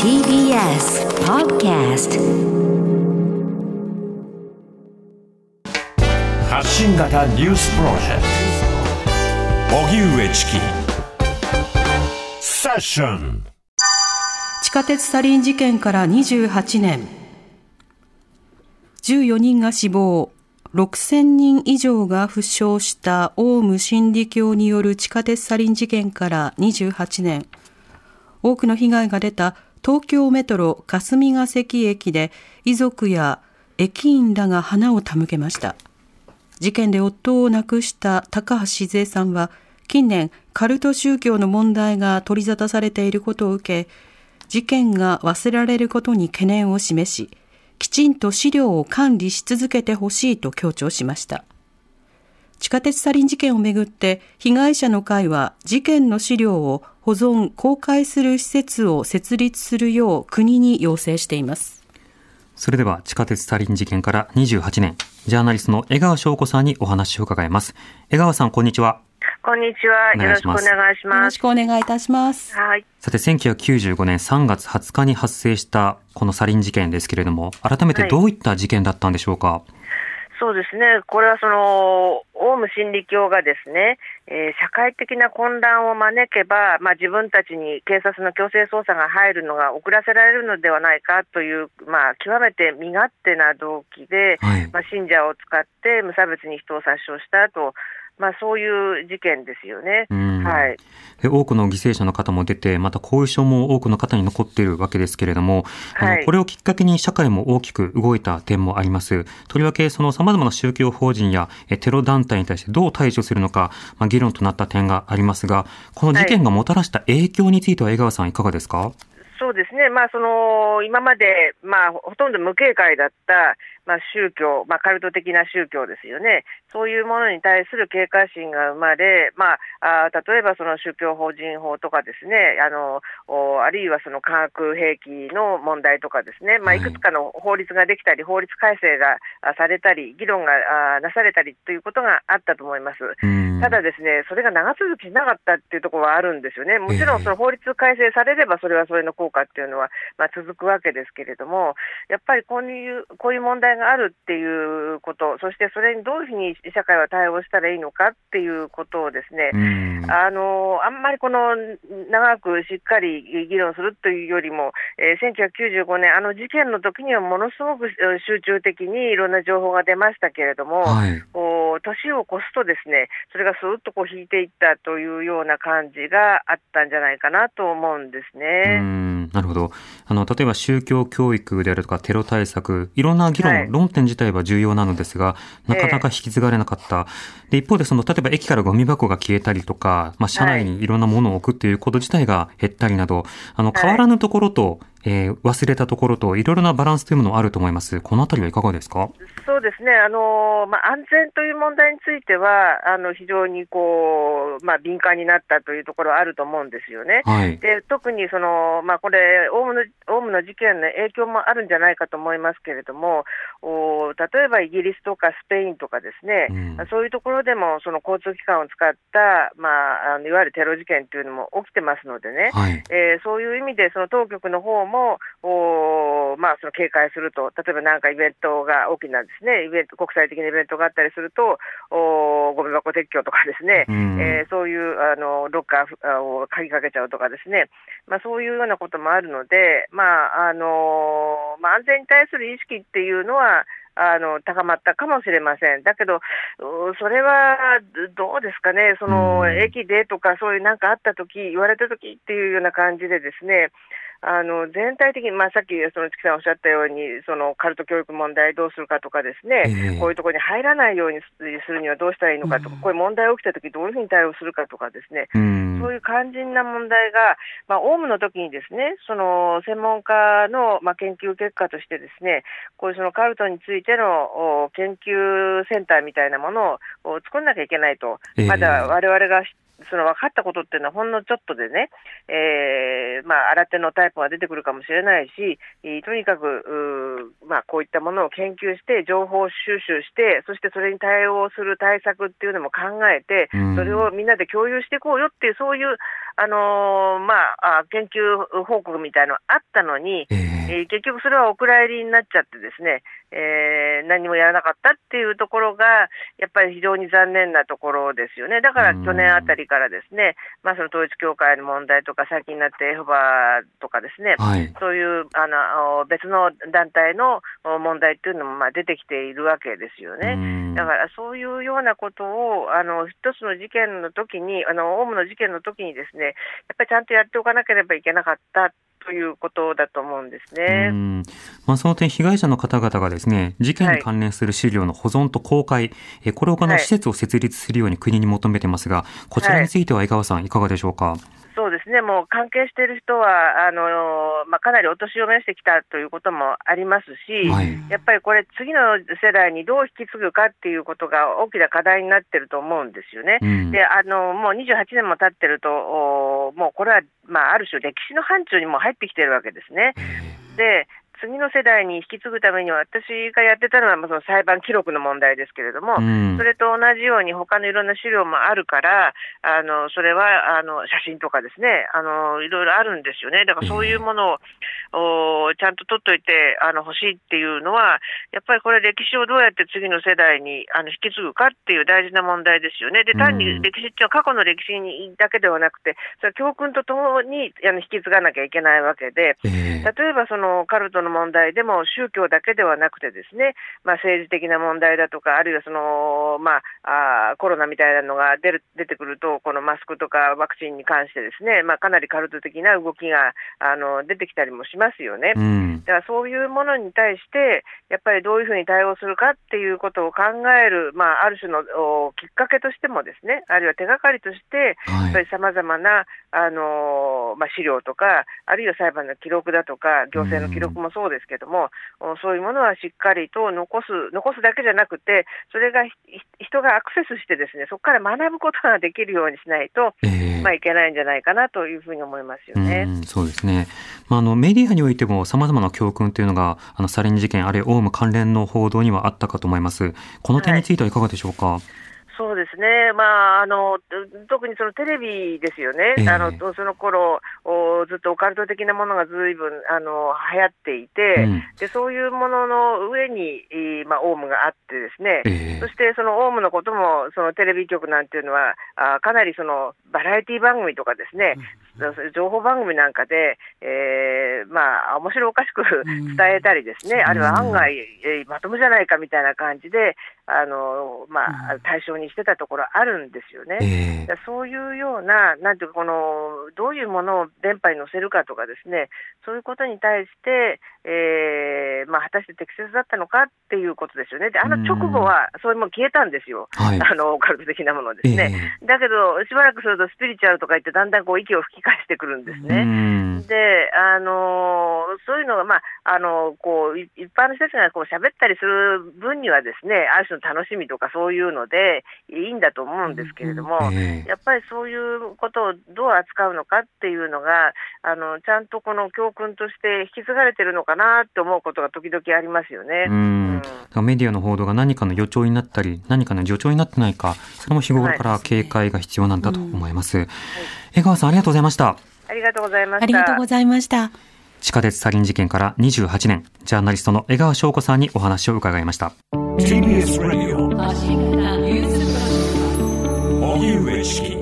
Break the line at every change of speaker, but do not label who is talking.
TBS Podcast
発信型ニュースプロジェクト。荻上チキ。セッション。
地下鉄サリン事件から28年。14人が死亡。6000人以上が負傷したオウム真理教による地下鉄サリン事件から28年多くの被害が出た東京メトロ霞ヶ関駅で遺族や駅員らが花を手向けました。事件で夫を亡くした高橋静江さんは近年カルト宗教の問題が取り沙汰されていることを受け事件が忘れられることに懸念を示しきちんと資料を管理し続けてほしいと強調しました。地下鉄サリン事件をめぐって被害者の会は事件の資料を保存公開する施設を設立するよう国に要請しています。
それでは地下鉄サリン事件から28年。ジャーナリストの江川翔子さんにお話を伺います。江川さんこんにちは。
こんにちは。よろしくお願いし
よろ
ます。
しくお願いいたします。
はい。
さて1995年3月20日に発生したこのサリン事件ですけれども改めてどういった事件だったんでしょうか、
そうですね。これはその、オウム真理教がですね、えー社会的な混乱を招けば、まあ、自分たちに警察の強制捜査が入るのが遅らせられるのではないかという、まあ、極めて身勝手な動機で、
はい
まあ、信者を使って無差別に人を殺傷したと、まあ、そういう事件ですよね。
うん
はい。
で多くの犠牲者の方も出て、また後遺症も多くの方に残っているわけですけれども、あ
はい
のこれをきっかけに社会も大きく動いた点もあります。とりわけ、その様々な宗教法人やえテロ団体に対してどう対処するのか、まあ、議論となった点がありますが、この事件がもたらした影響については江川さんいかがですか？
そうですね、まあ、その今まで、まあ、ほとんど無警戒だった、まあ、宗教、まあ、カルト的な宗教ですよね、そういうものに対する警戒心が生まれ、まあ、あー例えばその宗教法人法とかですね、あのおあるいはその化学兵器の問題とかですね、まあ、
はい。
いくつかの法律ができたり、法律改正があされたり、議論があなされたりということがあったと思います。
うん
ただですね、それが長続きしなかったっていうところはあるんですよね。もちろんその法律改正されれば、それはそれの効果っていうのは、まあ、続くわけですけれども、やっぱりこういう、こういう問題があるっていうこと、そしてそれにどういうふうに社会は対応したらいいのかっていうことをですね、
うん
あのあんまりこの長くしっかり議論するというよりも、えー1995年、あの事件の時にはものすごくえー集中的にいろんな情報が出ましたけれども、
はい。
年を越すとですね、それがスーッとこう引いていったというような感じがあったんじゃないかなと思うんです
う
ね。
んなるほど。あの、例えば宗教教育であるとかテロ対策、いろんな議論、
はい
論点自体は重要なのですが、なかなか引き継がれなかった。で、一方でその、例えば駅からゴミ箱が消えたりとか、まあ、車内にいろんなものを置くっていうこと自体が減ったりなど、あの、
はい
変わらぬところと、えー忘れたところと、いろいろなバランスというものはあると思います。このあたりはいかがですか？
そうですね、あのまあ、安全という問題については、あの非常にこう、まあ、敏感になったというところはあると思うんですよね。
はい。
で特にその、まあ、これオウムの、オウムの事件の影響もあるんじゃないかと思いますけれども、お例えばイギリスとかスペインとかですね、
うん
そういうところでもその交通機関を使った、まあ、あのいわゆるテロ事件というのも起きてますのでね、
はい。
えーそういう意味で、その当局の方も、おーまあ、その警戒すると、例えばなんかイベントが大きなですね、イベント、国際的なイベントがあったりすると、おーゴミ箱撤去とかですね、
うん
えーそういうあのロッカーを鍵かけちゃうとかですね、まあ、そういうようなこともあるので、まああのまあ、安全に対する意識っていうのは、あの高まったかもしれません。だけど、うそれはどうですかね、その
うん
駅でとか、そういうなんかあったとき、言われたときっていうような感じでですね、あの全体的に、まあ、さっきその月さんおっしゃったように、そのカルト教育問題どうするかとかですね、
ええ。
こういうところに入らないようにするにはどうしたらいいのかとか、こういう問題が起きたとき、どういうふうに対応するかとかですね、
うん。
そういう肝心な問題が、まあ、オウムの時にですね、その専門家の、まあ、研究結果としてですね、こういうそのカルトについてのお研究センターみたいなものをお作んなきゃいけないと、
ええ。
まだ我々がその分かったことっていうのはほんのちょっとでね、えーまあ、新手のタイプが出てくるかもしれないし、とにかく、まあ、こういったものを研究して、情報収集して、そしてそれに対応する対策っていうのも考えて、それをみんなで共有していこうよっていう、そういう、あのー、まあ、研究報告みたいなのあったのに、えー、結局それはお蔵入りになっちゃってですね、えー、何もやらなかったっていうところが、やっぱり非常に残念なところですよね。だから去年あたりからですね、まあ、その統一教会の問題とか、最近になってエホバとかですね、はい、そういうあの別の団体の問題っていうのもまあ出てきているわけですよね。だからそういうようなことを、あの一つの事件の時に、あのオウムの事件の時にですね、やっぱりちゃんとやっておかなければいけなかったということだと思うんですね。
まあ、その点、被害者の方々がですね、事件に関連する資料の保存と公開、はい、これを行う施設を設立するように国に求めてますが、こちらについては江川さん、い。かがでしょうか？
そうですね、もう関係している人は、あのまあ、かなりお年を召してきたということもありますし、はい、やっぱりこれ、次の世代にどう引き継ぐかっていうことが大きな課題になってると思うんですよね。うん、であのもう28年も経ってると、もうこれは、まあ、ある種、歴史の範疇にも入ってきてるわけですね。で次の世代に引き継ぐためには、私がやってたのは、その裁判記録の問題ですけれども、うん、それと同じように、他のいろんな資料もあるから、あのそれはあの写真とかですねあの、いろいろあるんですよね、だからそういうものを、おちゃんと取っといてあの欲しいっていうのは、やっぱりこれ、歴史をどうやって次の世代にあの引き継ぐかっていう大事な問題ですよね。で単に歴史っていうのは過去の歴史にだけではなくて、それは教訓とともにあの引き継がなきゃいけないわけで、例えばそのカルトの問題。でも宗教だけではなくてですね、まあ、政治的な問題だとか、あるいはその、まあ、あコロナみたいなのが出る出てくると、このマスクとかワクチンに関してですね、まあ、かなりカルト的な動きがあの出てきたりもしますよね。うん、だからそういうものに対して、やっぱりどういうふうに対応するかっていうことを考える、まあ、ある種のきっかけとしてもですね、あるいは手がかりとして、やっぱりさまざまな、あのまあ、資料とか、あるいは裁判の記録だとか、行政の記録もそうですけども、そういうものはしっかりと残す、残すだけじゃなくて、それが人がアクセスしてですね、そこから学ぶことができるようにしないと、えー、まあ、いけないんじゃないかなというふうに思いますよね。
うそうですね。まあ、あの、メディアにおいても様々な教訓というのが、あの、サリン事件、あるいはオウム関連の報道にはあったかと思います。この点についてはいかがでしょうか？はい
そうですね、まあ、あの特にそのテレビですよね、えー、あのその頃おずっとオカルト的なものがずいぶんあの流行っていて、うん、で、そういうものの上に、まあ、オウムがあってですね、えー、そしてそのオウムのこともそのテレビ局なんていうのは、あかなりそのバラエティ番組とかですね、情報番組なんかで、えー、まあ、面白おかしく伝えたりですね、うん、あるいは案外、えー、まともじゃないかみたいな感じで、あのまあ、対象にしてたところあるんですよね。えー、そういうような、なんていうか、この、どういうものを電波に載せるかとかですね、そういうことに対して、えー、まあ、果たして適切だったのかっていうことですよね。で、あの直後は、それも消えたんですよ。はい、あの、オカルト的なものですね。えー、だけど、しばらくするとスピリチュアルとか言って、だんだんこう、息を吹き返してくるんですね。で、あのそういうのが、まあ、あのこう一般の人たちがこう喋ったりする分にはですね、ある種の楽しみとかそういうのでいいんだと思うんですけれども、えー、やっぱりそういうことをどう扱うのかっていうのが、あのちゃんとこの教訓として引き継がれてるのかなって思うことが時々ありますよね。うん、
メディアの報道が何かの予兆になったり、何かの助長になってないか、それも日頃から警戒が必要なんだと思います。はい、江川さん、ありがとうございました。
ありがとうございました。
ありがとうございました。
地下鉄サリン事件から28年、ジャーナリストの江川翔子さんにお話を伺いました。TBS Radio 荻上チキ